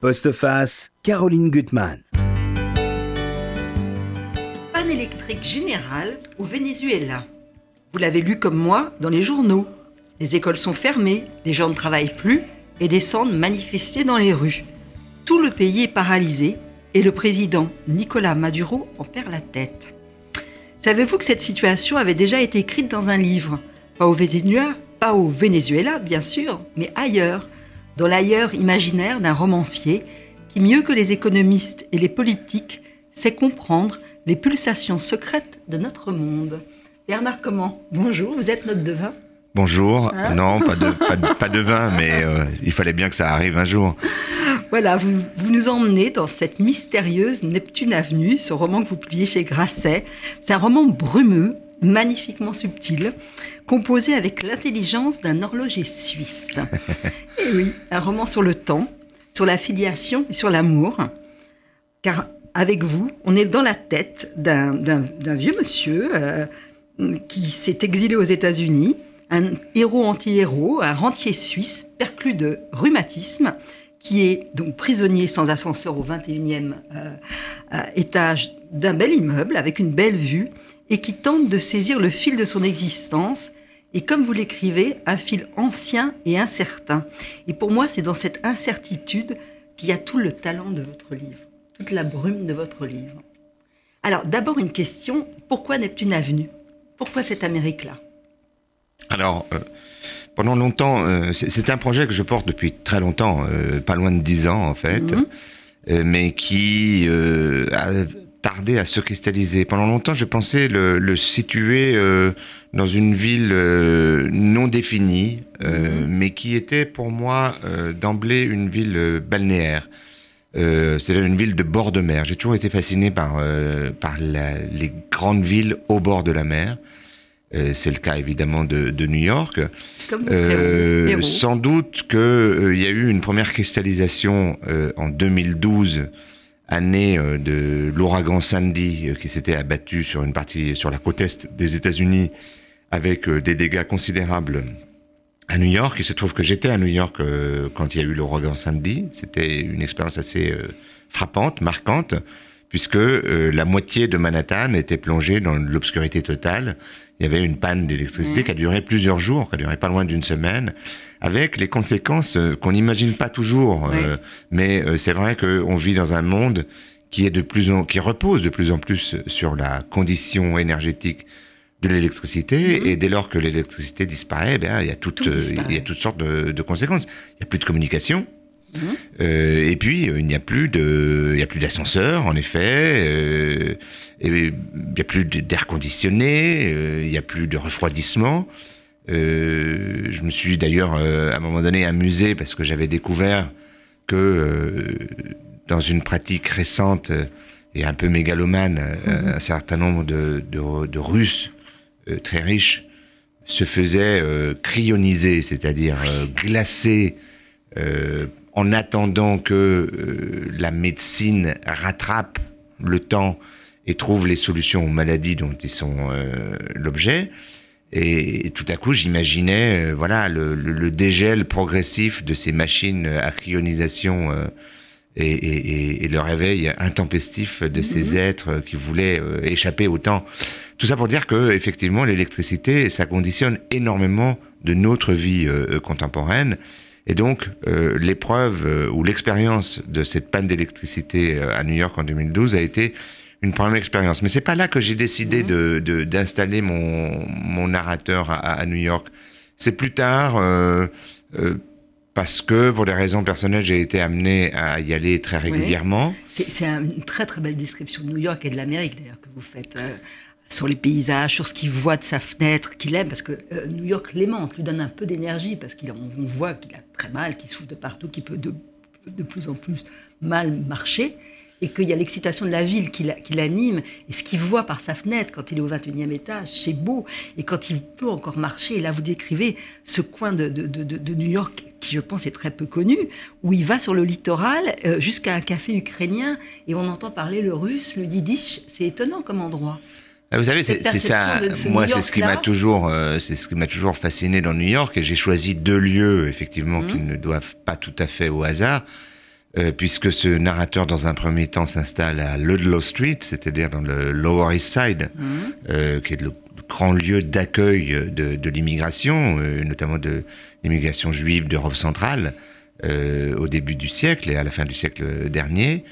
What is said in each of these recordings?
Postface, Caroline Gutmann. Panne électrique générale au Venezuela. Vous l'avez lu comme moi dans les journaux. Les écoles sont fermées, les gens ne travaillent plus et descendent manifester dans les rues. Tout le pays est paralysé et le président Nicolas Maduro en perd la tête. Savez-vous que cette situation avait déjà été écrite dans un livre? Pas au Venezuela, pas au Venezuela bien sûr, mais ailleurs, dans l'ailleurs imaginaire d'un romancier qui, mieux que les économistes et les politiques, sait comprendre les pulsations secrètes de notre monde. Bernard Comment, bonjour, vous êtes notre devin Bonjour, hein non, pas de, pas, de, vin, mais euh, il fallait bien que ça arrive un jour. Voilà, vous, vous, nous emmenez dans cette mystérieuse Neptune Avenue, ce roman que vous publiez chez Grasset. C'est un roman brumeux, magnifiquement subtil, composé avec l'intelligence d'un horloger suisse. et oui, un roman sur le temps, sur la filiation et sur l'amour. Car avec vous, on est dans la tête d'un vieux monsieur euh, qui s'est exilé aux États-Unis, un héros anti-héros, un rentier suisse perclus de rhumatisme, qui est donc prisonnier sans ascenseur au 21e euh, euh, étage d'un bel immeuble avec une belle vue et qui tente de saisir le fil de son existence et comme vous l'écrivez, un fil ancien et incertain. Et pour moi, c'est dans cette incertitude qu'il y a tout le talent de votre livre, toute la brume de votre livre. Alors d'abord une question, pourquoi Neptune Avenue? Pourquoi cette Amérique-là? Alors, euh, pendant longtemps, euh, c'est un projet que je porte depuis très longtemps, euh, pas loin de dix ans en fait, mhm. mais qui a tardé à se cristalliser. Pendant longtemps, je pensais le, situer euh, dans une ville euh, non définie, euh, mhm. mais qui était pour moi d'emblée une ville balnéaire. C'est-à-dire une ville de bord de mer. J'ai toujours été fasciné par, par les grandes villes au bord de la mer. c'est le cas évidemment de, de New York. sans doute qu'il y a eu une première cristallisation en 2012 année euh, de l'ouragan Sandy euh, qui s'était abattu sur une partie, sur la côte est des États-Unis avec euh, des dégâts considérables à New York. Il se trouve que j'étais à New York quand il y a eu l'ouragan Sandy. C'était une expérience assez frappante, marquante, puisque la moitié de Manhattan était plongée dans l'obscurité totale il y avait une panne d'électricité qui a duré plusieurs jours, qui a duré pas loin d'une semaine, avec les conséquences euh, qu'on n'imagine pas toujours. Euh, mais euh, c'est vrai qu'on vit dans un monde qui est de plus en, qui repose de plus en plus sur la condition énergétique de l'électricité. Mhm. Et dès lors que l'électricité disparaît, eh il y a toutes, il y a toutes sortes de, de conséquences. Il n'y a plus de communication. Euh, et puis euh, il n'y a plus de, il y a plus d'ascenseur en effet, euh, et il n'y a plus d'air conditionné, il n'y a plus de refroidissement. je me suis d'ailleurs à un moment donné amusé parce que j'avais découvert que dans une pratique récente et un peu mégalomane, mhm. un certain nombre de, de, de Russes très riches se faisaient cryoniser, c'est-à-dire glacer en attendant que euh, la médecine rattrape le temps et trouve les solutions aux maladies dont ils sont euh, l'objet. Et, tout à coup, j'imaginais, euh, voilà, le, dégel progressif de ces machines à cryonisation et, le réveil intempestif de ces mhm. êtres qui voulaient échapper au temps. Tout ça pour dire que, effectivement, l'électricité, ça conditionne énormément de notre vie contemporaine. Et donc, euh, l'épreuve euh, ou l'expérience de cette panne d'électricité euh, à New York en 2012 a été une première expérience. Mais c'est pas là que j'ai décidé mhm. de, d'installer mon, mon narrateur à, New York. C'est plus tard, parce que pour des raisons personnelles, j'ai été amené à y aller très régulièrement. C'est, une très très belle description de New York et de l'Amérique d'ailleurs que vous faites sur les paysages, sur ce qu'il voit de sa fenêtre, qu'il aime, parce que euh, New York l'aimante, lui donne un peu d'énergie, parce qu'on voit qu'il a très mal, qu'il souffre de partout, qu'il peut de, de, plus en plus mal marcher, et qu'il y a l'excitation de la ville qui l'anime, et ce qu'il voit par sa fenêtre quand il est au 21e étage, c'est beau, et quand il peut encore marcher, et là vous décrivez ce coin de, New York qui je pense est très peu connu, où il va sur le littoral euh, jusqu'à un café ukrainien, et on entend parler le russe, le yiddish, c'est étonnant comme endroit. Ah, vous savez, c'est ça. Moi, c'est ce qui m'a toujours, euh, c'est ce qui m'a toujours fasciné dans New York. Et j'ai choisi deux lieux, effectivement, qui mhm. ne doivent pas tout à fait au hasard. euh, puisque ce narrateur, dans un premier temps, s'installe à Ludlow Street, c'est-à-dire dans le Lower East Side, euh, qui est le grand lieu d'accueil de, de l'immigration, notamment de l'immigration juive d'Europe centrale, au début du siècle et à la fin du siècle dernier.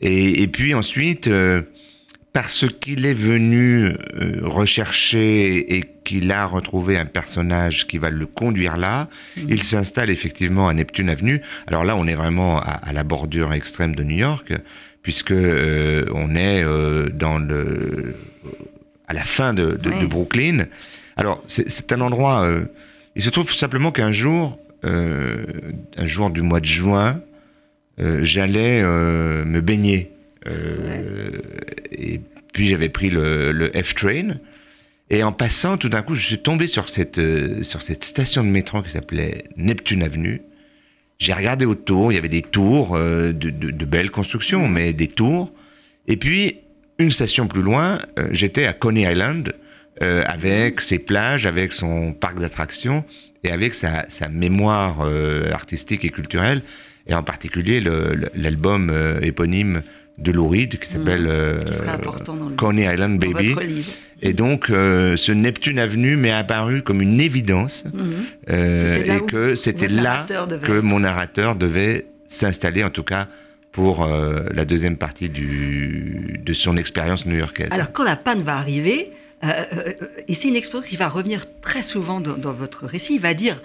Et, et puis ensuite, parce qu'il est venu euh, rechercher et qu'il a retrouvé un personnage qui va le conduire là, il s'installe effectivement à Neptune Avenue. Alors là, on est vraiment à, à la bordure extrême de New York, puisque euh, on est euh, dans le à la fin de, de- de Oui. Brooklyn. Alors c'est un endroit. euh, il se trouve simplement qu'un jour, un jour du mois de juin, j'allais me baigner. Euh, Et puis j'avais pris le, F-Train. Et en passant, tout d'un coup, je suis tombé sur cette, euh, sur cette station de métro qui s'appelait Neptune Avenue. J'ai regardé autour, il y avait des tours, euh, de, de- belles constructions, mais des tours. Et puis, une station plus loin, j'étais à Coney Island, avec ses plages, avec son parc d'attractions et avec sa, sa mémoire artistique et culturelle, et en particulier l'album éponyme de Lou Reed qui s'appelle euh, dans, le, Coney Island Baby. Et donc, euh, ce Neptune Avenue m'est apparu comme une évidence, euh, là et où que c'était là que mon narrateur devait s'installer, en tout cas pour euh, la deuxième partie du, de son expérience new-yorkaise. Alors, quand la panne va arriver, euh, euh, euh, et c'est une expression qui va revenir très souvent dans, dans votre récit, il va dire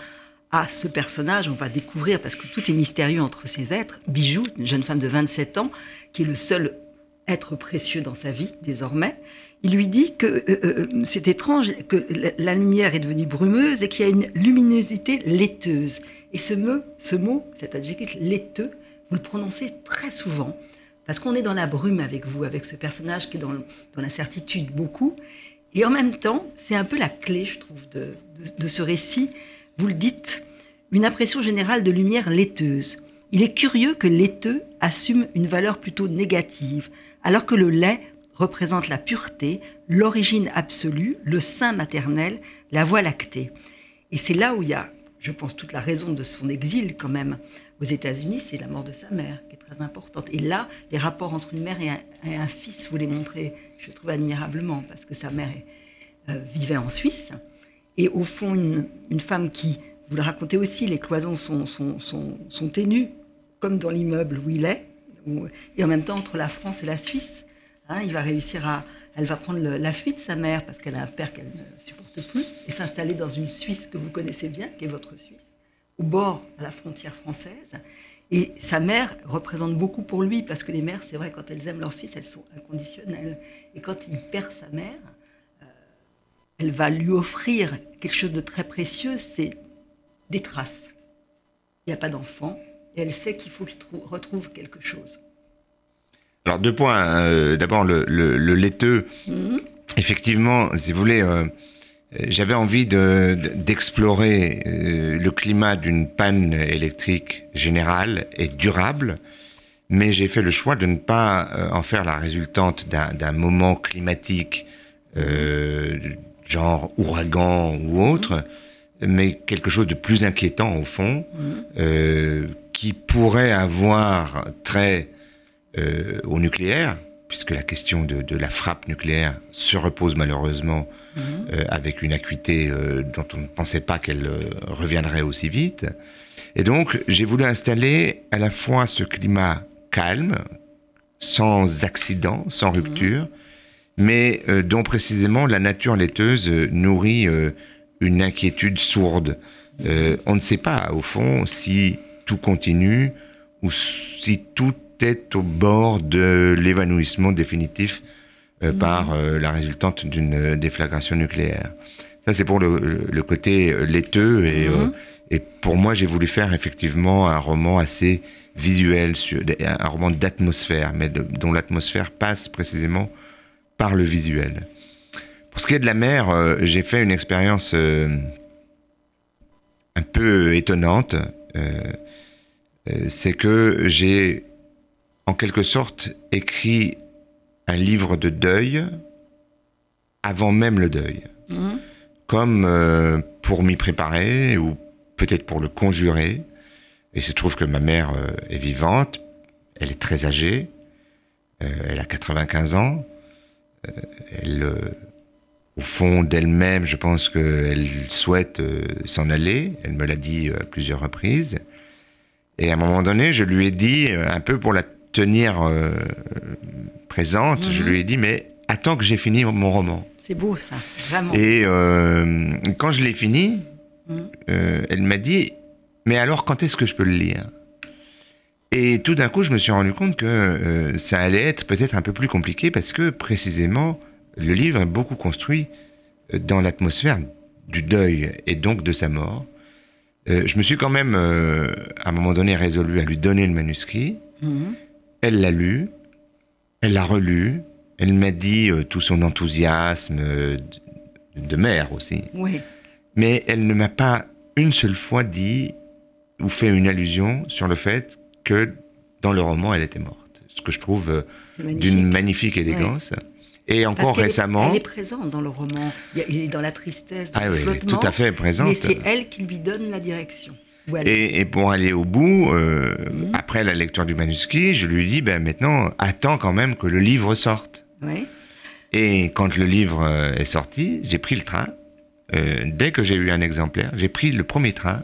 à ce personnage, on va découvrir, parce que tout est mystérieux entre ces êtres, Bijou, une jeune femme de 27 ans, qui est le seul être précieux dans sa vie désormais, il lui dit que euh, euh, c'est étrange, que la, lumière est devenue brumeuse et qu'il y a une luminosité laiteuse. Et ce mot, ce mot, cet adjectif laiteux, vous le prononcez très souvent, parce qu'on est dans la brume avec vous, avec ce personnage qui est dans, l'incertitude beaucoup. Et en même temps, c'est un peu la clé, je trouve, de ce récit. Vous le dites, une impression générale de lumière laiteuse. Il est curieux que laiteux assume une valeur plutôt négative, alors que le lait représente la pureté, l'origine absolue, le sein maternel, la voie lactée. Et c'est là où il y a, je pense, toute la raison de son exil quand même aux États-Unis, c'est la mort de sa mère qui est très importante. Et là, les rapports entre une mère et un, fils, vous les montrez, je trouve admirablement, parce que sa mère euh, vivait en Suisse. Et au fond, une, femme qui, vous le racontez aussi, les cloisons sont, sont, ténues, comme dans l'immeuble où il est, et en même temps entre la France et la Suisse. Hein, il va réussir à. Elle va prendre la fuite, sa mère, parce qu'elle a un père qu'elle ne supporte plus, et s'installer dans une Suisse que vous connaissez bien, qui est votre Suisse, au bord à la frontière française. Et sa mère représente beaucoup pour lui, parce que les mères, c'est vrai, quand elles aiment leur fils, elles sont inconditionnelles. Et quand il perd sa mère, elle va lui offrir quelque chose de très précieux, c'est des traces. Il n'y a pas d'enfant, et elle sait qu'il faut qu'il trou- retrouve quelque chose. Alors deux points. euh, D'abord le, le, le laiteux. Mhm. Effectivement, si vous voulez, euh, j'avais envie de- de- d'explorer euh, le climat d'une panne électrique générale et durable, mais j'ai fait le choix de ne pas en faire la résultante d'un moment climatique, genre ouragan ou autre, mais quelque chose de plus inquiétant au fond, euh, qui pourrait avoir trait euh, au nucléaire, puisque la question de, de la frappe nucléaire se repose malheureusement euh, avec une acuité dont on ne pensait pas qu'elle reviendrait aussi vite. Et donc, j'ai voulu installer à la fois ce climat calme, sans accident, sans rupture, mais euh, dont précisément la nature laiteuse euh, nourrit euh, une inquiétude sourde. Euh, on ne sait pas, au fond, si tout continue ou si tout est au bord de l'évanouissement définitif euh, par la résultante d'une déflagration nucléaire. Ça, c'est pour le, côté laiteux. Et, euh, et pour moi, j'ai voulu faire effectivement un roman assez visuel, sur, un roman d'atmosphère, mais de- dont l'atmosphère passe précisément par le visuel. Pour ce qui est de la mer, euh, j'ai fait une expérience euh, un peu étonnante. Euh, euh, c'est que j'ai, en quelque sorte, écrit un livre de deuil avant même le deuil. Mhm. Comme pour m'y préparer, ou peut-être pour le conjurer. Et il se trouve que ma mère est vivante, elle est très âgée, elle a 95 ans, elle, au fond d'elle-même, je pense qu'elle souhaite s'en aller, elle me l'a dit à plusieurs reprises. Et à un moment donné, je lui ai dit, un peu pour la tenir présente, je mhm. lui ai dit, mais attends que j'ai fini mon roman. C'est beau ça, vraiment. Et euh, quand je l'ai fini, mhm. euh, elle m'a dit, mais alors quand est-ce que je peux le lire? Et tout d'un coup, je me suis rendu compte que euh, ça allait être peut-être un peu plus compliqué parce que précisément, le livre est beaucoup construit dans l'atmosphère du deuil et donc de sa mort. je me suis quand même, à un moment donné, résolu à lui donner le manuscrit. Mhm. Elle l'a lu, elle l'a relu, elle m'a dit euh, tout son enthousiasme euh, de, mère aussi. Oui. Mais elle ne m'a pas une seule fois dit ou fait une allusion sur le fait que dans le roman, elle était morte. Ce que je trouve euh, d'une magnifique élégance. Et encore récemment. elle est présente dans le roman. Il est dans la tristesse, dans ah le oui, tout à fait présente. Mais c'est elle qui lui donne la direction. Et, pour aller au bout, euh, mhm. après la lecture du manuscrit, je lui dis, ben maintenant, attends quand même que le livre sorte. Et quand le livre euh, est sorti, j'ai pris le train. Euh, dès que j'ai eu un exemplaire, j'ai pris le premier train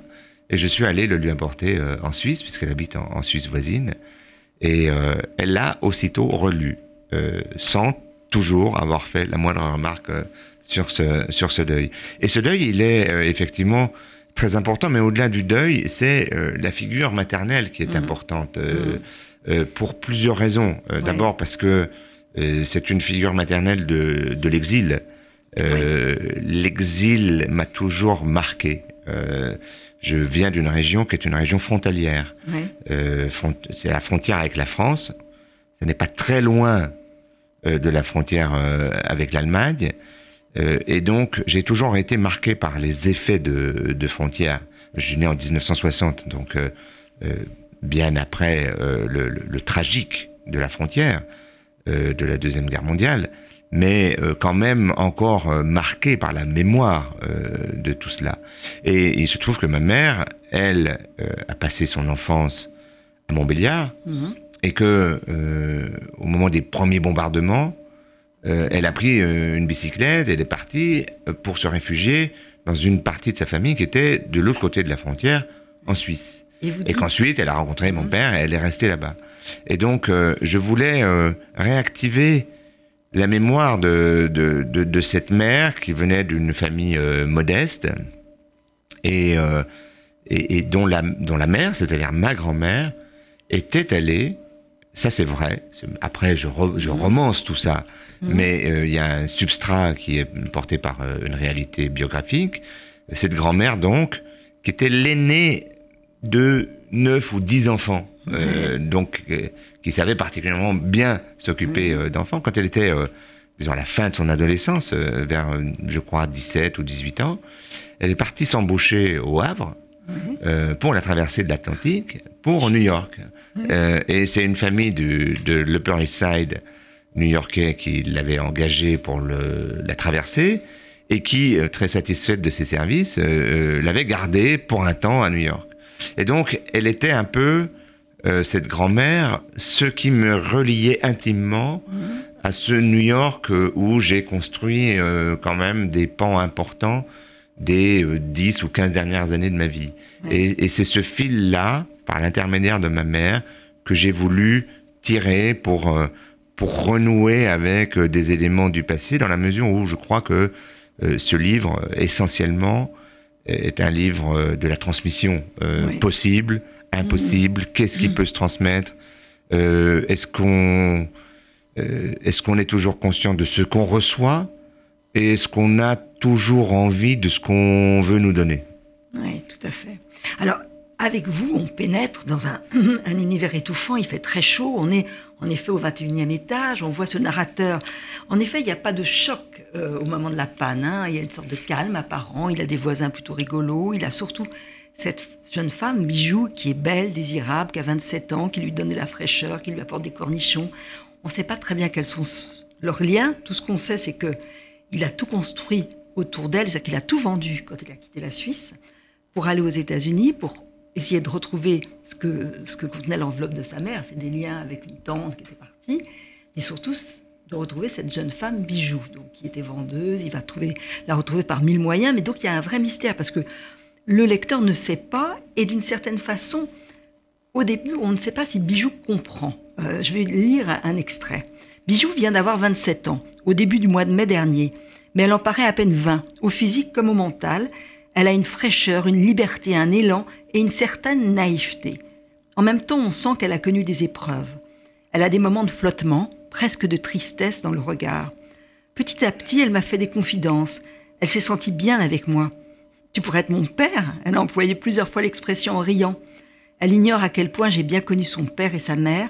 et je suis allé le lui apporter en Suisse, puisqu'elle habite en, Suisse voisine. Et elle l'a aussitôt relu, sans toujours avoir fait la moindre remarque sur, ce, sur ce deuil. Et ce deuil, il est effectivement très important, mais au-delà du deuil, c'est euh, la figure maternelle qui est mmh. importante euh, mmh. euh, pour plusieurs raisons. D'abord parce que c'est une figure maternelle de, de l'exil. L'exil m'a toujours marqué. Je viens d'une région qui est une région frontalière. c'est la frontière avec la France. Ce n'est pas très loin de la frontière avec l'Allemagne. Euh, et donc, j'ai toujours été marqué par les effets de, de frontières. Je suis né en 1960, donc euh, euh, bien après le, le, tragique de la frontière de la Deuxième Guerre mondiale, mais quand même encore marqué par la mémoire de tout cela. Et il se trouve que ma mère, elle, a passé son enfance à Montbéliard, mhm. et que au moment des premiers bombardements, euh, elle a pris euh, une bicyclette, elle est partie euh, pour se réfugier dans une partie de sa famille qui était de l'autre côté de la frontière, en Suisse. Et, qu'ensuite, elle a rencontré mon mhm. père et elle est restée là-bas. Et donc, je voulais réactiver la mémoire de, de, cette mère qui venait d'une famille modeste et, et, dont, la, dont la mère, c'est-à-dire ma grand-mère, était allée ça, c'est vrai. Après, je, je, mhm. romance tout ça. Mhm. Mais euh, il y a un substrat qui est porté par euh, une réalité biographique. Cette grand-mère, donc, qui était l'aînée de neuf ou dix enfants. Euh, donc, qui savait particulièrement bien s'occuper mhm. d'enfants. Quand elle était, disons, à la fin de son adolescence, vers, je crois, 17 ou 18 ans, elle est partie s'embaucher au Havre pour la traversée de l'Atlantique pour New York. Euh, et c'est une famille du, de l'Upper East Side new-yorkais qui l'avait engagée pour le, la traversée et qui, euh, très satisfaite de ses services, euh, l'avait gardée pour un temps à New York. Et donc, elle était un peu, cette grand-mère, ce qui me reliait intimement à ce New York où j'ai construit quand même des pans importants des 10 ou 15 dernières années de ma vie. Et, et c'est ce fil-là par l'intermédiaire de ma mère, que j'ai voulu tirer pour, euh, pour renouer avec euh, des éléments du passé, dans la mesure où je crois que euh, ce livre, essentiellement, est un livre de la transmission possible, impossible, mmh. qu'est-ce qui mmh. peut se transmettre, est-ce qu'on est-ce qu'on est toujours conscient de ce qu'on reçoit? Et est-ce qu'on a toujours envie de ce qu'on veut nous donner? Oui, tout à fait. Alors, avec vous, on pénètre dans un, univers étouffant, il fait très chaud, on est en effet au 21e étage, on voit ce narrateur. En effet, il n'y a pas de choc euh, au moment de la panne, hein. il y a une sorte de calme apparent, il a des voisins plutôt rigolos, il a surtout cette jeune femme, Bijou, qui est belle, désirable, qui a 27 ans, qui lui donne de la fraîcheur, qui lui apporte des cornichons. On ne sait pas très bien quels sont leurs liens, tout ce qu'on sait c'est que il a tout construit autour d'elle, c'est-à-dire qu'il a tout vendu quand il a quitté la Suisse pour aller aux États-Unis, pour essayer de retrouver ce que, contenait l'enveloppe de sa mère, c'est des liens avec une tante qui était partie, et surtout de retrouver cette jeune femme bijou, donc qui était vendeuse, il va trouver, la retrouver par mille moyens, mais donc il y a un vrai mystère, parce que le lecteur ne sait pas, et d'une certaine façon, au début, on ne sait pas si Bijou comprend. Euh, je vais lire un extrait. Bijou vient d'avoir 27 ans, au début du mois de mai dernier, mais elle en paraît à peine 20, au physique comme au mental. Elle a une fraîcheur, une liberté, un élan et une certaine naïveté. En même temps, on sent qu'elle a connu des épreuves. Elle a des moments de flottement, presque de tristesse dans le regard. Petit à petit, elle m'a fait des confidences. Elle s'est sentie bien avec moi. Tu pourrais être mon père Elle a employé plusieurs fois l'expression en riant. Elle ignore à quel point j'ai bien connu son père et sa mère.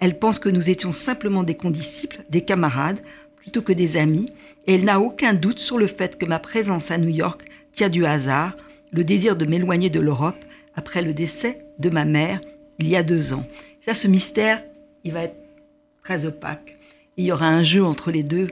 Elle pense que nous étions simplement des condisciples, des camarades, plutôt que des amis, et elle n'a aucun doute sur le fait que ma présence à New York tient du hasard, le désir de m'éloigner de l'Europe après le décès de ma mère il y a deux ans. Ça, ce mystère, il va être très opaque. Il y aura un jeu entre les deux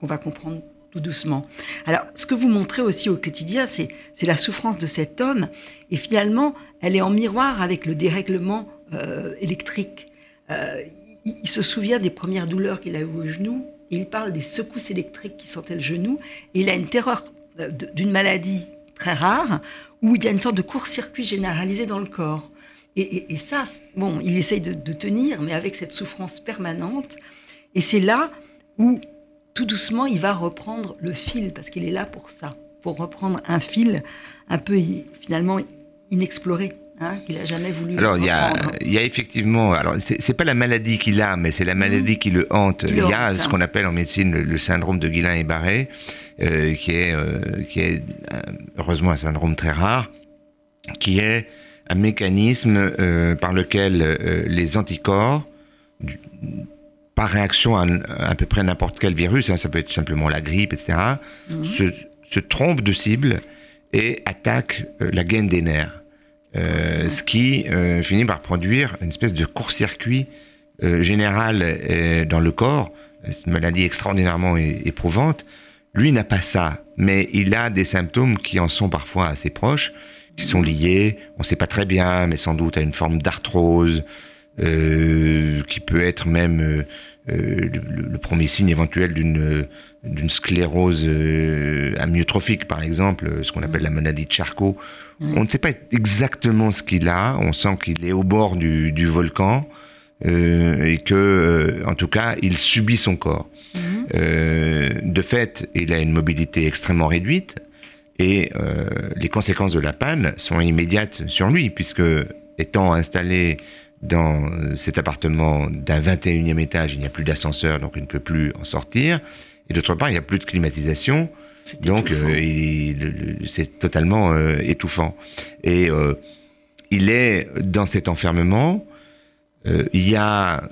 qu'on va comprendre doucement. Alors, ce que vous montrez aussi au quotidien, c'est la souffrance de cet homme, et finalement, elle est en miroir avec le dérèglement euh, électrique. Euh, il, se souvient des premières douleurs qu'il a eues au genou, et il parle des secousses électriques qui sentaient le genou, et il a une terreur euh, d'une maladie très rare, où il y a une sorte de court-circuit généralisé dans le corps. Et, ça, bon, il essaye de, de, tenir, mais avec cette souffrance permanente. Et c'est là où, tout doucement, il va reprendre le fil, parce qu'il est là pour ça, pour reprendre un fil un peu finalement inexploré. Hein, qu'il a jamais voulu. Alors il y a, y a, effectivement, alors c'est pas la maladie qu'il a, mais c'est la maladie mmh. qui le hante. il y a ce hein. qu'on appelle en médecine le, syndrome de Guillain et Barré, euh, qui est euh, qui est euh, heureusement un syndrome très rare, qui est un mécanisme par lequel les anticorps par réaction à, à, peu près n'importe quel virus, hein, ça peut être simplement la grippe, etc., mmh. se, se trompent de cible et attaque euh, la gaine des nerfs. Euh, ce qui euh, finit par produire une espèce de court-circuit général dans le corps, une maladie extraordinairement éprouvante. Lui n'a pas ça, mais il a des symptômes qui en sont parfois assez proches, qui sont liés, on ne sait pas très bien, mais sans doute à une forme d'arthrose, qui peut être même le, premier signe éventuel d'une d'une sclérose euh, amyotrophique, par exemple, ce qu'on appelle la maladie de Charcot. Mm. On ne sait pas exactement ce qu'il a. On sent qu'il est au bord du, volcan euh, et que, euh, en tout cas, il subit son corps. Mm. de fait, il a une mobilité extrêmement réduite et les conséquences de la panne sont immédiates sur lui, puisque étant installé dans cet appartement d'un 21e étage, il n'y a plus d'ascenseur, donc il ne peut plus en sortir. Et d'autre part, il n'y a plus de climatisation. Donc, euh, c'est totalement euh, étouffant. Et euh, il est dans cet enfermement. il y a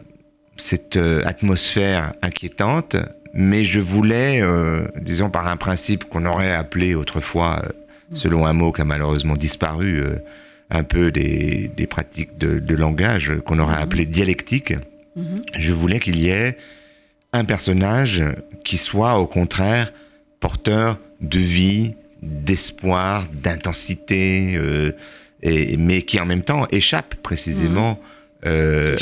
cette atmosphère inquiétante, mais je voulais, disons par un principe qu'on aurait appelé autrefois, selon un mot qui a malheureusement disparu, un peu des, pratiques de, langage qu'on aurait mhm. appelé dialectique, mhm. je voulais qu'il y ait un personnage qui soit au contraire porteur de vie, d'espoir, d'intensité, euh, mais qui en même temps échappe précisément mmh. euh,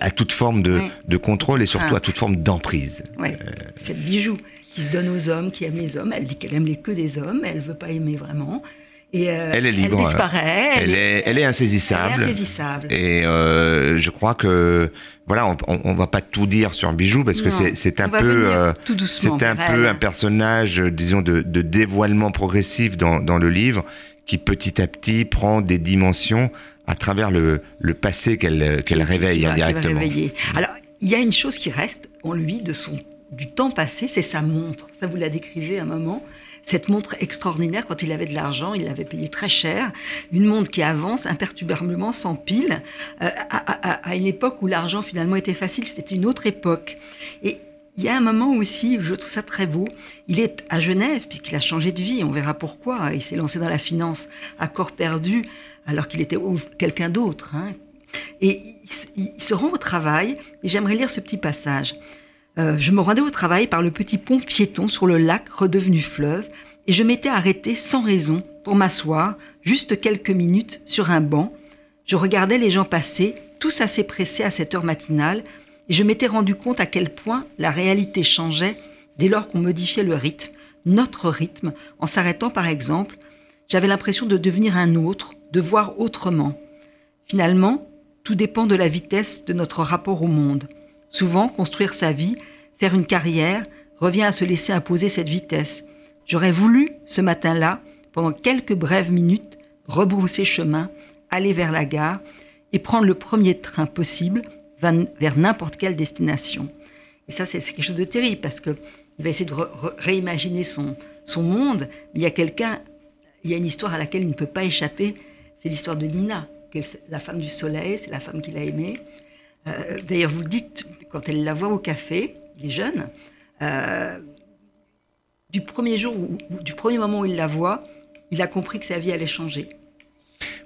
à, toute forme de, contrôle et surtout à toute forme d'emprise. Euh, Cette bijou qui se donne aux hommes, qui aime les hommes, elle dit qu'elle aime les que des hommes, elle veut pas aimer vraiment. Et euh, elle est libre. Elle disparaît. Elle, est, elle est insaisissable. Elle est insaisissable. Et euh, je crois que voilà, on, on, va pas tout dire sur Bijou parce que c'est un peu euh, c'est un peu un personnage, disons, de, de dévoilement progressif dans, dans, le livre qui petit à petit prend des dimensions à travers le, le passé qu'elle qu'elle réveille indirectement. Alors il y a une chose qui reste en lui de son du temps passé, c'est sa montre. Ça vous l'a décrivé à un moment cette montre extraordinaire, quand il avait de l'argent, il l'avait payé très cher, une montre qui avance imperturbablement sans pile, euh, à, une époque où l'argent finalement était facile, c'était une autre époque. Et il y a un moment aussi, je trouve ça très beau, il est à Genève, puisqu'il a changé de vie, on verra pourquoi, il s'est lancé dans la finance à corps perdu, alors qu'il était quelqu'un d'autre. Hein. Et il, il se rend au travail, et j'aimerais lire ce petit passage. Euh, je me rendais au travail par le petit pont piéton sur le lac redevenu fleuve et je m'étais arrêté sans raison pour m'asseoir juste quelques minutes sur un banc Je regardais les gens passer, tous assez pressés à cette heure matinale, et je m'étais rendu compte à quel point la réalité changeait dès lors qu'on modifiait le rythme, notre rythme, en s'arrêtant par exemple. J'avais l'impression de devenir un autre, de voir autrement. Finalement, tout dépend de la vitesse de notre rapport au monde. Souvent, construire sa vie, faire une carrière, revient à se laisser imposer cette vitesse. J'aurais voulu, ce matin-là, pendant quelques brèves minutes, rebrousser chemin, aller vers la gare et prendre le premier train possible vers n'importe quelle destination. Et ça, c'est quelque chose de terrible parce que il va essayer de réimaginer son, monde. Mais il y a quelqu'un, il y a une histoire à laquelle il ne peut pas échapper. C'est l'histoire de Nina, la femme du soleil, c'est la femme qu'il a aimée. Euh, d'ailleurs, vous le dites quand elle la voit au café, il est jeune. Euh, du premier jour, ou, du premier moment où il la voit, il a compris que sa vie allait changer.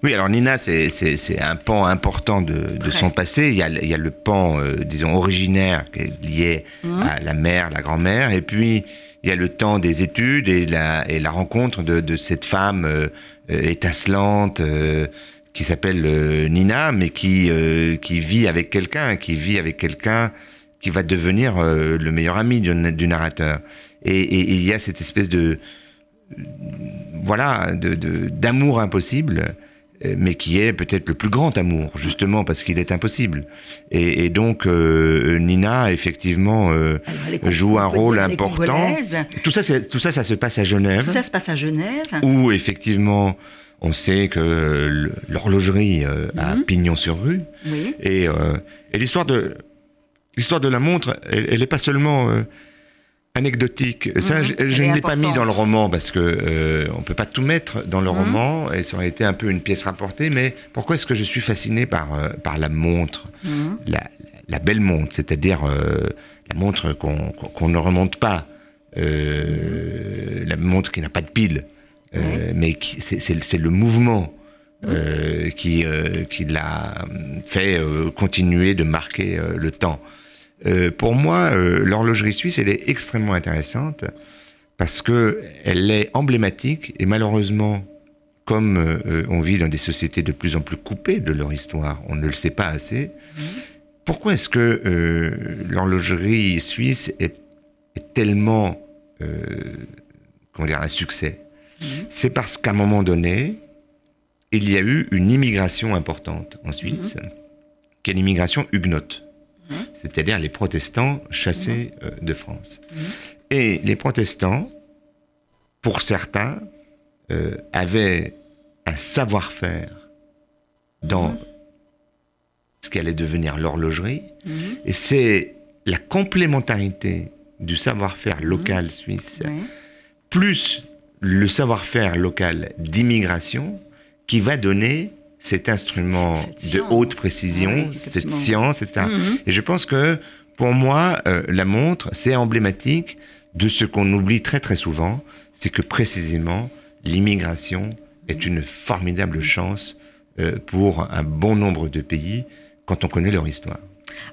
Oui, alors Nina, c'est un pan important de, son passé. Il y a, il y a le pan, euh, disons, originaire qui est lié mmh. à la mère, la grand-mère, et puis il y a le temps des études et la, et la rencontre de, de cette femme euh, euh, étincelante qui s'appelle Nina, mais qui, qui vit avec quelqu'un, qui vit avec quelqu'un qui va devenir le meilleur ami du, du narrateur. Et, et, il y a cette espèce de voilà, d'amour de, impossible, euh, mais qui est peut-être le plus grand amour, justement parce qu'il est impossible. Et, donc euh, Nina, effectivement, euh, joue un rôle important. Tout ça, tout ça, ça se passe à Genève. Tout ça se passe à Genève. Où n'est on sait que l'horlogerie a mhm. pignon sur rue. Et, l'histoire de l'histoire de la montre, elle n'est pas seulement anecdotique. Ça, mhm. je, ne l'ai pas mis dans le roman parce que euh, on peut pas tout mettre dans le mhm. roman et ça aurait été un peu une pièce rapportée. Mais pourquoi est-ce que je suis fasciné par euh, par la montre, mhm. la, belle montre, c'est-à-dire euh, la montre qu'on ne remonte pas, la montre qui n'a pas de pile, mais c'est le mouvement. qui, qui l'a fait continuer de marquer le temps. Euh, pour moi, euh, l'horlogerie suisse, elle est extrêmement intéressante parce que elle est emblématique et malheureusement, comme euh, on vit dans des sociétés de plus en plus coupées de leur histoire, on ne le sait pas assez. Mhm. Pourquoi est-ce que l'horlogerie suisse est, tellement, comment dire, un succès? Mhm. C'est parce qu'à un moment donné, il y a eu une immigration importante en Suisse, mhm. qui est l'immigration huguenote. Hein c'est-à-dire les protestants chassés euh, de France. Et les protestants, pour certains, euh, avaient un savoir-faire dans ce qui allait devenir l'horlogerie, et c'est la complémentarité du savoir-faire local suisse, plus le savoir-faire local d'immigration, qui va donner cet instrument de haute précision, cette science, etc. Mhm. Et je pense que pour moi, euh, la montre, c'est emblématique de ce qu'on oublie très très souvent, c'est que précisément, l'immigration est une formidable chance euh, pour un bon nombre de pays quand on connaît leur histoire.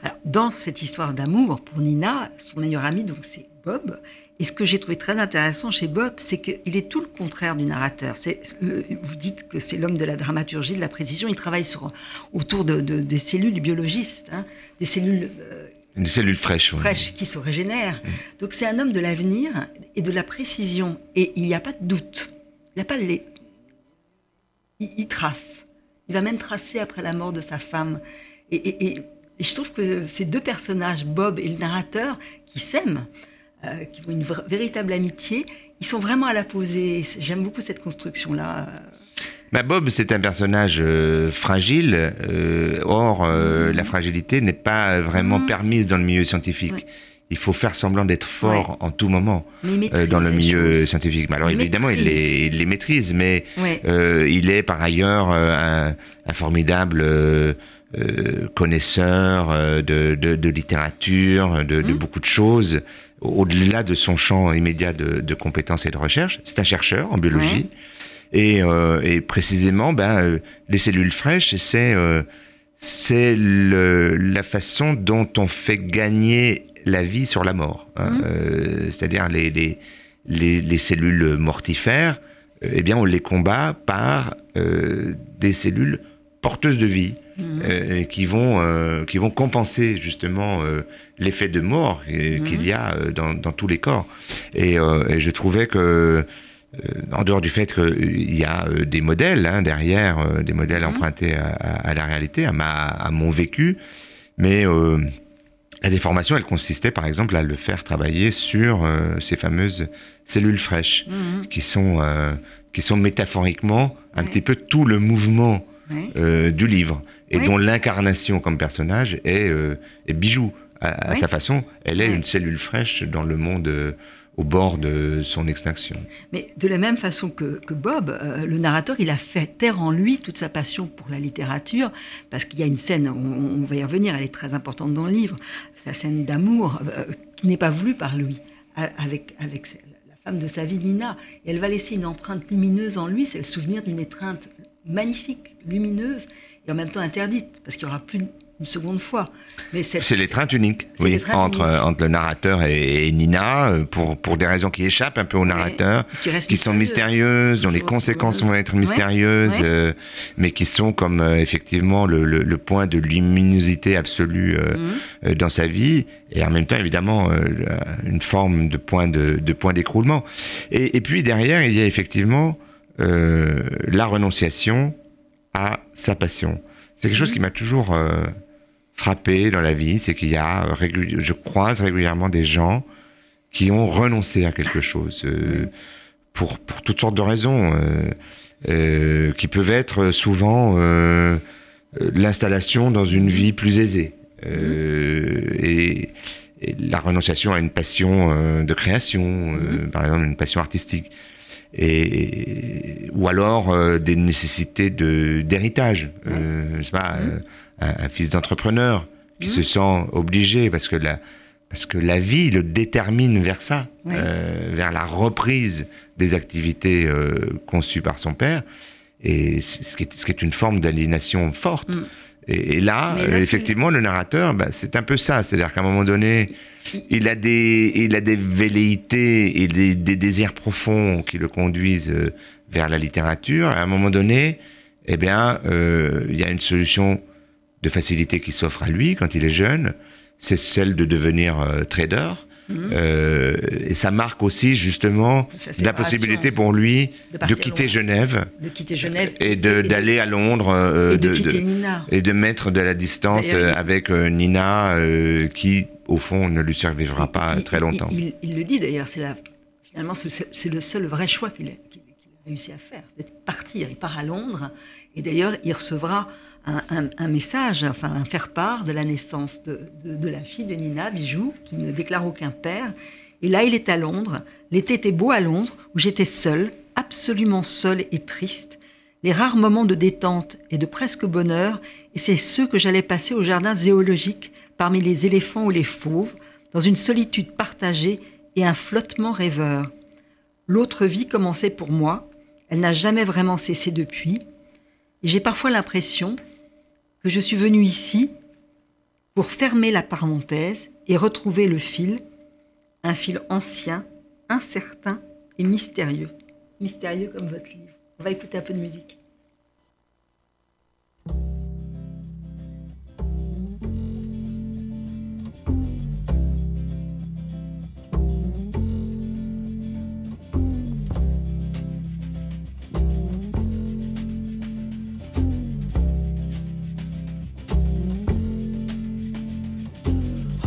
Alors, dans cette histoire d'amour, pour Nina, son meilleur ami, donc c'est Bob, et ce que j'ai trouvé très intéressant chez Bob, c'est qu'il est tout le contraire du narrateur. vous dites que c'est l'homme de la dramaturgie, de la précision. Il travaille sur, autour de, des cellules biologistes, hein, des cellules. Euh, des cellules fraîches. Fraîches, qui se régénèrent. Donc c'est un homme de l'avenir et de la précision. Et il n'y a pas de doute. Il n'y a pas les. Il, trace. Il va même tracer après la mort de sa femme. Et, et je trouve que ces deux personnages, Bob et le narrateur, qui s'aiment, euh, qui ont une véritable amitié. Ils sont vraiment à la poser. J'aime beaucoup cette construction-là. Bah Bob, c'est un personnage euh, fragile. Euh, or, mm. la fragilité n'est pas vraiment mm. permise dans le milieu scientifique. Il faut faire semblant d'être fort en tout moment dans le milieu scientifique. alors évidemment, il les, les, maîtrise, mais il est par ailleurs un, formidable connaisseur de, de, littérature, de, de, mm. beaucoup de choses au-delà de son champ immédiat de, compétences et de recherche. C'est un chercheur en biologie. Euh, et, précisément, ben, euh, les cellules fraîches, c'est euh, c'est la façon dont on fait gagner la vie sur la mort. Hein. Mmh. C'est-à-dire les, les, les, cellules mortifères, eh bien, on les combat par des cellules porteuses de vie mhm. qui, vont, qui vont compenser justement l'effet de mort mhm. qu'il y a dans, dans, tous les corps. Et, et je trouvais que en dehors du fait qu'il y a des modèles hein, derrière, des modèles empruntés à, à, la réalité, à, ma, à mon vécu, mais la déformation, elle consistait par exemple à le faire travailler sur euh, ces fameuses cellules fraîches, mhm. qui, sont, euh, qui sont métaphoriquement un petit peu tout le mouvement euh, du livre, et dont l'incarnation comme personnage est, est bijou. À, à sa façon, elle est une cellule fraîche dans le monde au bord de son extinction. Mais de la même façon que, Bob, euh, le narrateur, il a fait taire en lui toute sa passion pour la littérature, parce qu'il y a une scène, on, va y revenir, elle est très importante dans le livre, sa scène d'amour euh, qui n'est pas voulue par lui, avec, avec la femme de sa vie, Nina. Et elle va laisser une empreinte lumineuse en lui, c'est le souvenir d'une étreinte magnifique, lumineuse, et en même temps interdite, parce qu'il n'y aura plus une seconde fois. C'est l'étreinte unique, oui, entre, entre le narrateur et, Nina, euh, pour, pour des raisons qui échappent un peu au narrateur, qui, sont mystérieuses, dont les conséquences vont être mystérieuses, euh, mais qui sont comme euh, effectivement le, le, point de luminosité absolue mhm. dans sa vie, et en même temps évidemment une forme de point de, de point d'écroulement. Et, et, puis derrière, il y a effectivement la renonciation à sa passion. C'est quelque chose mhm. qui m'a toujours frappé dans la vie, c'est qu'il y a, je croise régulièrement des gens qui ont renoncé à quelque chose euh, pour, pour toutes sortes de raisons, euh, euh, qui peuvent être souvent l'installation dans une vie plus aisée. Et, la renonciation à une passion de création, par exemple une passion artistique. Et, ou alors des nécessités de d'héritage. je sais pas, un, fils d'entrepreneur qui mmh. se sent obligé parce que la, parce que la vie le détermine vers ça, euh, vers la reprise des activités euh, conçues par son père, et ce qui est, ce qui est une forme d'aliénation forte. Et, là, effectivement, le narrateur, bah, c'est un peu ça, c'est-à-dire qu'à un moment donné, il a des, il a des velléités et des, des désirs profonds qui le conduisent euh, vers la littérature. À un moment donné, eh bien, il y a une solution de facilité qui s'offre à lui quand il est jeune, c'est celle de devenir euh, trader. Mhm. Euh, et ça marque aussi justement la possibilité pour lui de, quitter Genève, de quitter Genève et d'aller à Londres euh, et de, quitter Nina et de mettre de la distance avec Nina qui au fond ne lui survivra pas très longtemps. Il, le dit d'ailleurs, c'est finalement c'est le seul vrai choix qu'il a, réussi à faire, c'est de partir. Il part à Londres et d'ailleurs il recevra un, message, enfin un faire-part de la naissance de, la fille de Nina, Bijou, qui ne déclare aucun père. Et là, il est à Londres. L'été était beau à Londres, où j'étais seule, absolument seule et triste. Les rares moments de détente et de presque bonheur, et c'est ceux que j'allais passer au jardin zoologique, parmi les éléphants ou les fauves, dans une solitude partagée et un flottement rêveur. L'autre vie commençait pour moi, elle n'a jamais vraiment cessé depuis, et j'ai parfois l'impression que je suis venu ici pour fermer la parenthèse et retrouver le fil, un fil ancien, incertain et mystérieux. Mystérieux comme votre livre. On va écouter un peu de musique.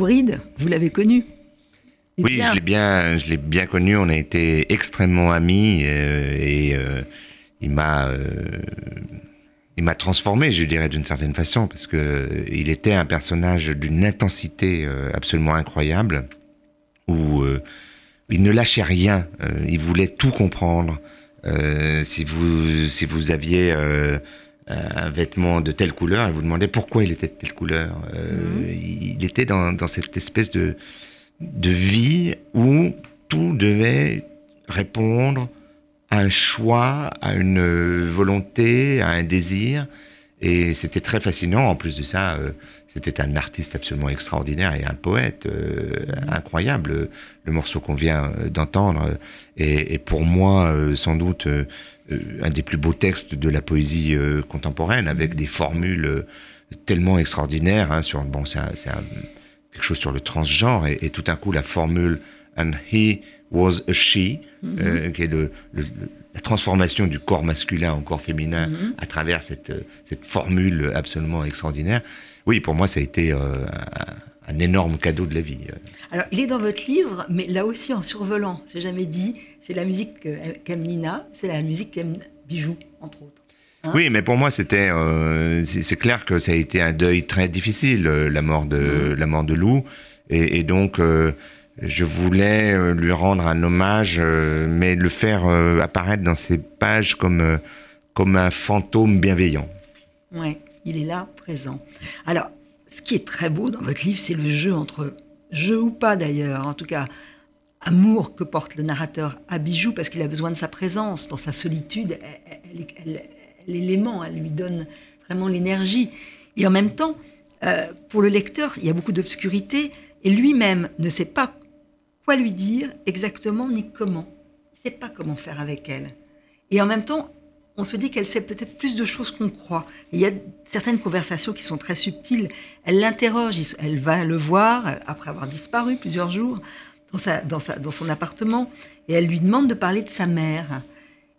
Louride, vous l'avez connu Oui, je l'ai bien, je l'ai bien connu. On a été extrêmement amis euh, et euh, il m'a, euh, il m'a transformé, je dirais d'une certaine façon, parce que il était un personnage d'une intensité absolument incroyable, où il ne lâchait rien. il voulait tout comprendre. si vous, si vous aviez un vêtement de telle couleur et vous demandez pourquoi il était de telle couleur. Euh, mhm. Il était dans, dans, cette espèce de, de vie où tout devait répondre à un choix, à une volonté, à un désir. Et c'était très fascinant. En plus de ça, euh, c'était un artiste absolument extraordinaire et un poète euh, incroyable. Le morceau qu'on vient d'entendre est, est, pour moi sans doute un des plus beaux textes de la poésie euh, contemporaine, avec des formules euh, tellement extraordinaires. Hein, sur, bon, c'est quelque chose sur le transgenre, et, tout à coup, la formule And he was a she, mm-hmm. qui est le, la transformation du corps masculin en corps féminin mm-hmm. à travers cette, cette formule absolument extraordinaire. Oui, pour moi, ça a été un, énorme cadeau de la vie. Alors, il est dans votre livre, mais là aussi en survolant, c'est jamais dit, c'est la musique qu'aime Nina, c'est la musique qu'aime Bijou, entre autres. Hein oui, mais pour moi, c'était, euh, c'est clair que ça a été un deuil très difficile, euh, la mort de mmh. la mort de Lou, et, donc euh, je voulais lui rendre un hommage, mais le faire apparaître dans ses pages comme comme un fantôme bienveillant. Oui, il est là, présent. Alors, ce qui est très beau dans votre livre, c'est le jeu entre jeu ou pas d'ailleurs, en tout cas amour que porte le narrateur à Bijou parce qu'il a besoin de sa présence dans sa solitude. L'élément, elle lui donne vraiment l'énergie. Et en même temps, euh, pour le lecteur, il y a beaucoup d'obscurité et lui-même ne sait pas quoi lui dire exactement ni comment. Il ne sait pas comment faire avec elle. Et en même temps, on se dit qu'elle sait peut-être plus de choses qu'on croit. il y a certaines conversations qui sont très subtiles. Elle l'interroge, elle va le voir après avoir disparu plusieurs jours dans, son appartement et elle lui demande de parler de sa mère.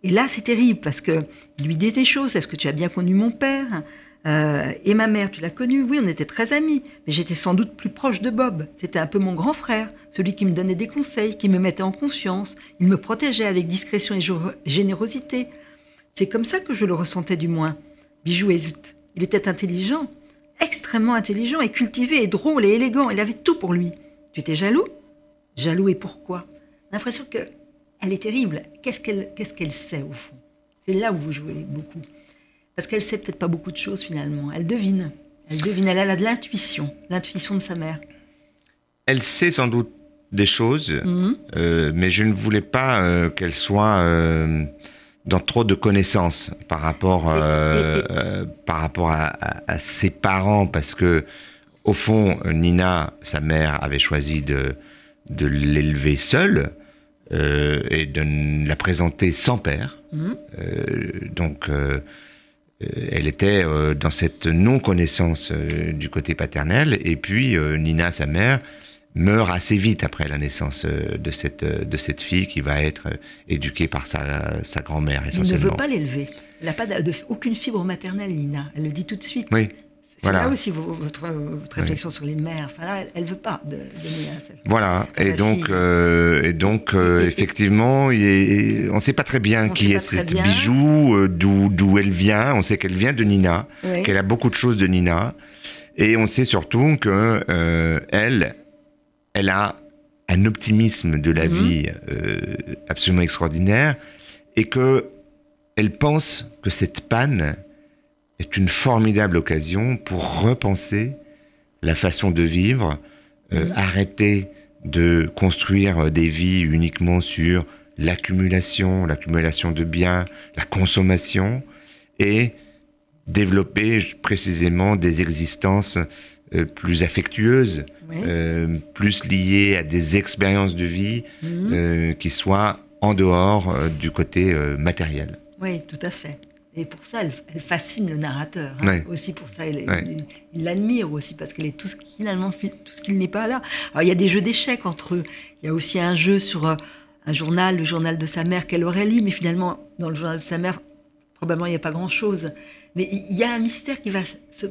Et là, c'est terrible parce que lui dit des choses. Est-ce que tu as bien connu mon père? Euh, Et ma mère, tu l'as connue? Oui, on était très amis, mais j'étais sans doute plus proche de Bob. C'était un peu mon grand frère, celui qui me donnait des conseils, qui me mettait en confiance. Il me protégeait avec discrétion et générosité. C'est comme ça que je le ressentais du moins. Bijou hésite. Il était intelligent, extrêmement intelligent et cultivé et drôle et élégant. Il avait tout pour lui. Tu étais jaloux? Jaloux et pourquoi? L'impression que elle est terrible. Qu'est-ce qu'elle qu'est-ce qu'elle sait au fond? C'est là où vous jouez beaucoup. Parce qu'elle sait peut-être pas beaucoup de choses finalement. Elle devine. Elle devine. Elle a de l'intuition, l'intuition de sa mère. Elle sait sans doute des choses, mhm. euh, mais je ne voulais pas euh, qu'elle soit euh, dans trop de connaissances par rapport, par rapport à, à, ses parents, parce que au fond, Nina, sa mère, avait choisi de de l'élever seule euh, et de la présenter sans père. Mhm. Euh, donc, euh, elle était dans cette non-connaissance du côté paternel. Et puis, Nina, sa mère, meurt assez vite après la naissance de cette, de cette fille qui va être éduquée par sa, sa grand-mère essentiellement. Elle ne veut pas l'élever. Elle n'a pas de, aucune fibre maternelle, Nina. Elle le dit tout de suite. Oui. C'est là aussi votre, réflexion sur les mères. Enfin, là, elle ne veut pas donner à sa Voilà. et, donc, euh, et donc, euh, effectivement, on ne sait pas très bien qui est cette bijou, euh, d'où elle vient. On sait qu'elle vient de Nina, qu'elle a beaucoup de choses de Nina. Et on sait surtout que elle, elle a un optimisme de la mhm. vie absolument extraordinaire et que elle pense que cette panne est une formidable occasion pour repenser la façon de vivre, euh, mm. arrêter de construire des vies uniquement sur l'accumulation, l'accumulation de biens, la consommation, et développer précisément des existences euh, plus affectueuse, Oui. euh, plus liée à des expériences de vie Mhm. euh, qui soient en dehors du côté matériel. Oui, tout à fait. Et pour ça, elle, elle fascine le narrateur. hein. Ouais. Aussi pour ça, elle- Ouais. il l'admire aussi parce qu'elle est tout ce qui, finalement fi- tout ce qu'il n'est pas là. Alors il y a des jeux d'échecs entre eux. Il y a aussi un jeu sur euh, un journal, le journal de sa mère qu'elle aurait lu, mais finalement dans le journal de sa mère, probablement il n'y a pas grand-chose. Mais il y a un mystère qui va se,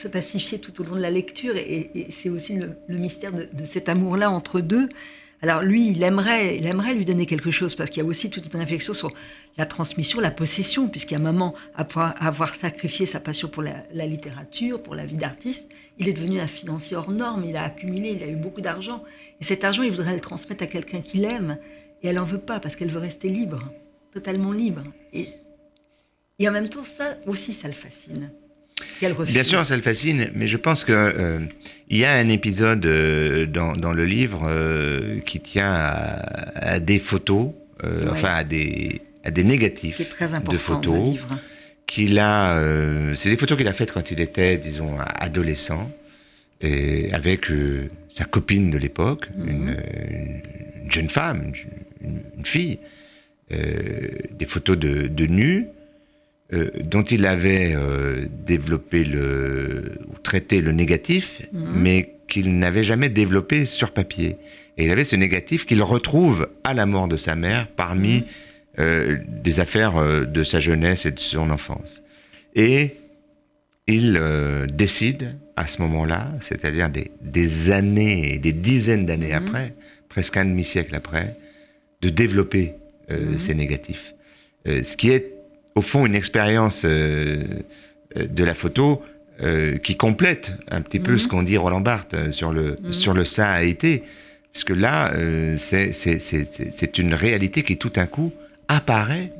se pacifier tout au long de la lecture et, c'est aussi le, mystère de, cet amour-là entre deux. Alors lui, il aimerait, il aimerait lui donner quelque chose parce qu'il y a aussi toute une réflexion sur la transmission, la possession, puisqu'à un moment, après avoir sacrifié sa passion pour la, la littérature, pour la vie d'artiste, il est devenu un financier hors norme, il a accumulé, il a eu beaucoup d'argent. Et cet argent, il voudrait le transmettre à quelqu'un qu'il aime, et elle n'en veut pas parce qu'elle veut rester libre, totalement libre. Et, et en même temps, ça aussi, ça le fascine. Bien sûr, ça le fascine, mais je pense que euh, il y a un épisode euh, dans, dans le livre euh, qui tient à, à des photos, euh, Ouais. enfin à des, à des négatifs qui est très important de photos qu'il a. c'est des photos qu'il a faites quand il était, disons, adolescent, et avec sa copine de l'époque, Mhm. une, une- une jeune femme, une, une fille, des photos de, de nus. Euh, dont il avait euh, développé le ou traité le négatif, Mhm. mais qu'il n'avait jamais développé sur papier. Et il avait ce négatif qu'il retrouve à la mort de sa mère parmi Mhm. euh, des affaires de sa jeunesse et de son enfance. Et il décide à ce moment-là, c'est-à-dire des, des années, des dizaines d'années Mhm. après, presque un demi-siècle après, de développer ces négatifs. Ce qui est au fond une expérience euh, euh, de la photo euh, qui complète un petit peu Mhm. ce qu'on dit Roland Barthes sur le, Mhm. sur le ça a été. Parce que là, euh, c'est- une réalité qui tout d'un coup apparaît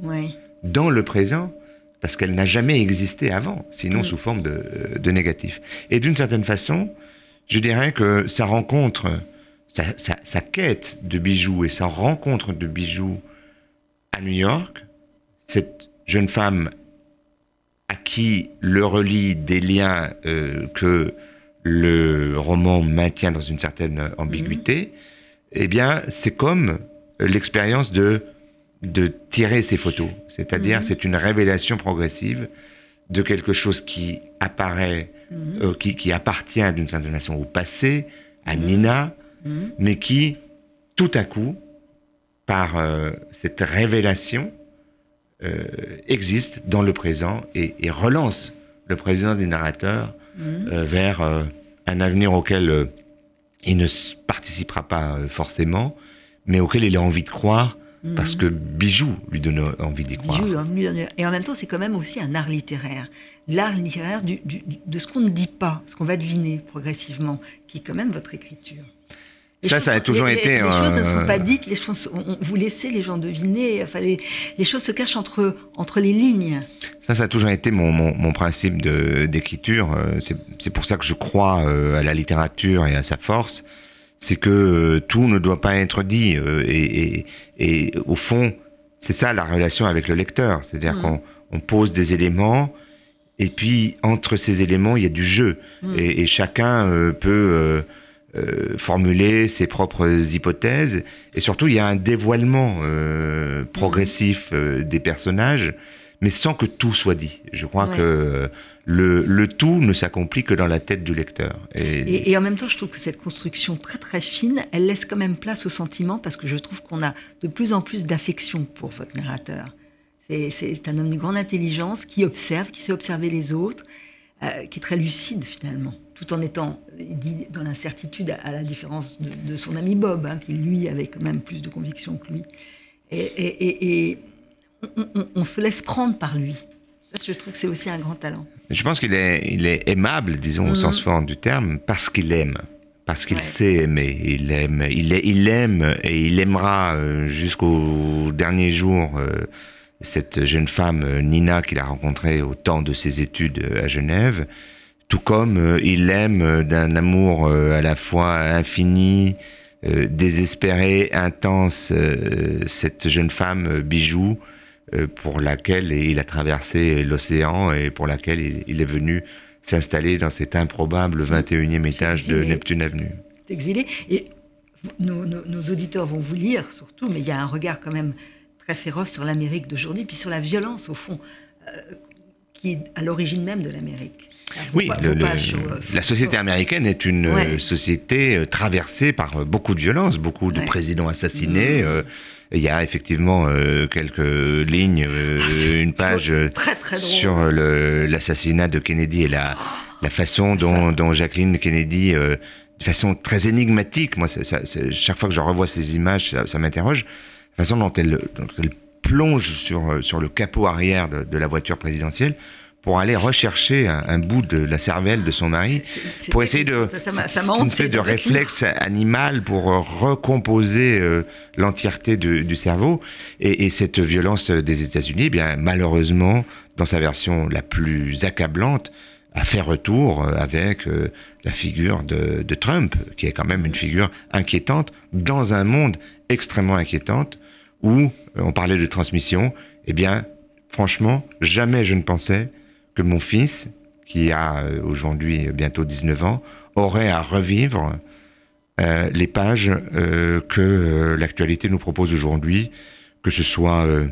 dans le présent parce qu'elle n'a jamais existé avant, sinon Mm. sous forme de, de négatif. Et d'une certaine façon, je dirais que sa rencontre, sa, sa- sa quête de bijoux et sa rencontre de bijoux à New York, cette jeune femme à qui le relie des liens euh, que le roman maintient dans une certaine ambiguïté, eh bien, c'est comme l'expérience de de tirer ces photos. C'est-à-dire, Mhm. c'est une révélation progressive de quelque chose qui apparaît, Mhm. euh, qui, qui appartient d'une certaine façon au passé, à Mhm. Nina, Mhm. mais qui, tout à coup, par euh, cette révélation, euh, existe dans le présent et, et relance le présent du narrateur Mhm. euh, vers euh, un avenir auquel il ne participera pas forcément, mais auquel il a envie de croire, parce que Bijou lui donne envie d'y croire. Lui, Et en même temps, c'est quand même aussi un art littéraire. L'art littéraire du- du- du- de ce qu'on ne dit pas, ce qu'on va deviner progressivement, qui est quand même votre écriture. Les Ça, ça a toujours les- été, Les, choses ne sont pas dites, les choses, on- on- vous laissez les gens deviner. Enfin, les, les choses se cachent entre, entre les lignes. Ça, ça a toujours été mon, mon, mon principe de- d'écriture. Euh, C'est pour ça que je crois euh, à la littérature et à sa force. C'est que euh, tout ne doit pas être dit. et, et, et au fond, c'est ça la relation avec le lecteur. C'est-à-dire Mm. qu'on on pose des éléments, et puis entre ces éléments, il y a du jeu. Mm. Et, et chacun peut euh, formuler ses propres hypothèses. Et surtout, il y a un dévoilement euh, progressif euh, des personnages, mais sans que tout soit dit. Je crois Ouais. que le, le tout ne s'accomplit que dans la tête du lecteur. Et, Et, et en même temps, je trouve que cette construction très très fine, elle laisse quand même place au sentiment parce que je trouve qu'on a de plus en plus d'affection pour votre narrateur. C'est- un homme d'une grande intelligence qui observe, qui sait observer les autres, qui est très lucide finalement, tout en étant dit, dans l'incertitude, à, la différence de, de son ami Bob, hein, qui lui avait quand même plus de conviction que lui. Et, et- et- et on, on- on se laisse prendre par lui. Ça, je trouve que c'est aussi un grand talent. Je pense qu'il est, il est aimable, disons, au Mhm. sens fort du terme, parce qu'il aime. Parce qu'il Ouais. sait aimer. Il aime, il, aime et il aimera euh, jusqu'au dernier jour euh, cette jeune femme, euh, Nina, qu'il a rencontrée au temps de ses études à Genève. Tout comme euh, il aime euh, d'un amour euh, à la fois infini, désespéré, intense, cette jeune femme, Bijou, pour laquelle il a traversé l'océan et pour laquelle il, est venu s'installer dans cet improbable 21e étage de. Neptune Avenue. exilé. Et nos, nos- nos auditeurs vont vous lire surtout, mais il y a un regard quand même très féroce sur l'Amérique d'aujourd'hui, puis sur la violence au fond, euh, qui est à l'origine même de l'Amérique. Oui, le- le- euh, la société américaine est une Ouais. euh, société euh, traversée par beaucoup de violences, beaucoup de Ouais. présidents assassinés. Mmh. euh, Il y a effectivement euh, quelques lignes, euh, Ah, une page très très sur l'assassinat de Kennedy et la, la façon dont, dont Jacqueline Kennedy, de façon très énigmatique, moi, ça- ça- c'est- chaque fois que je revois ces images, ça, ça m'interroge, la façon dont elle, dont elle plonge sur, sur le capot arrière de, de la voiture présidentielle pour aller rechercher un, un bout de la cervelle de son mari, pour essayer de... C'est une espèce de réflexe animal pour euh, recomposer euh, l'entièreté du, du cerveau. Et, et cette violence des États-Unis, eh bien malheureusement, dans sa version la plus accablante, a fait retour euh, avec euh, la figure de, de Trump, qui est quand même une figure inquiétante dans un monde extrêmement inquiétante où euh, on parlait de transmission. Eh bien, franchement, jamais je ne pensais que mon fils, qui a euh, aujourd'hui bientôt 19 ans, aurait à revivre euh, les pages euh, que euh, l'actualité nous propose aujourd'hui, que ce soit euh,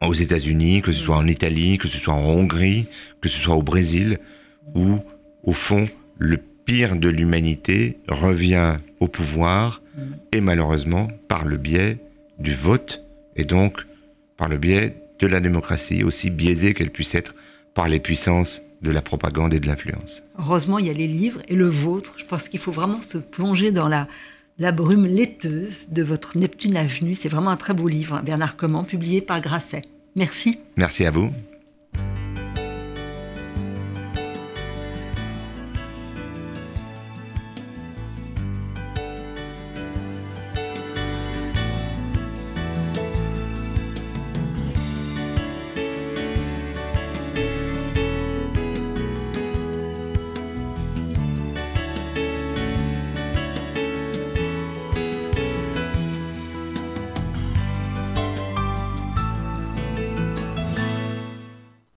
aux États-Unis, que ce soit en Italie, que ce soit en Hongrie, que ce soit au Brésil, où, au fond, le pire de l'humanité revient au pouvoir, et malheureusement par le biais du vote, et donc par le biais de la démocratie, aussi biaisée qu'elle puisse être par les puissances de la propagande et de l'influence. Heureusement, il y a les livres et le vôtre. Je pense qu'il faut vraiment se plonger dans la, la brume laiteuse de votre Neptune Avenue. C'est vraiment un très beau livre, Bernard Comment, publié par Grasset. Merci. Merci à vous.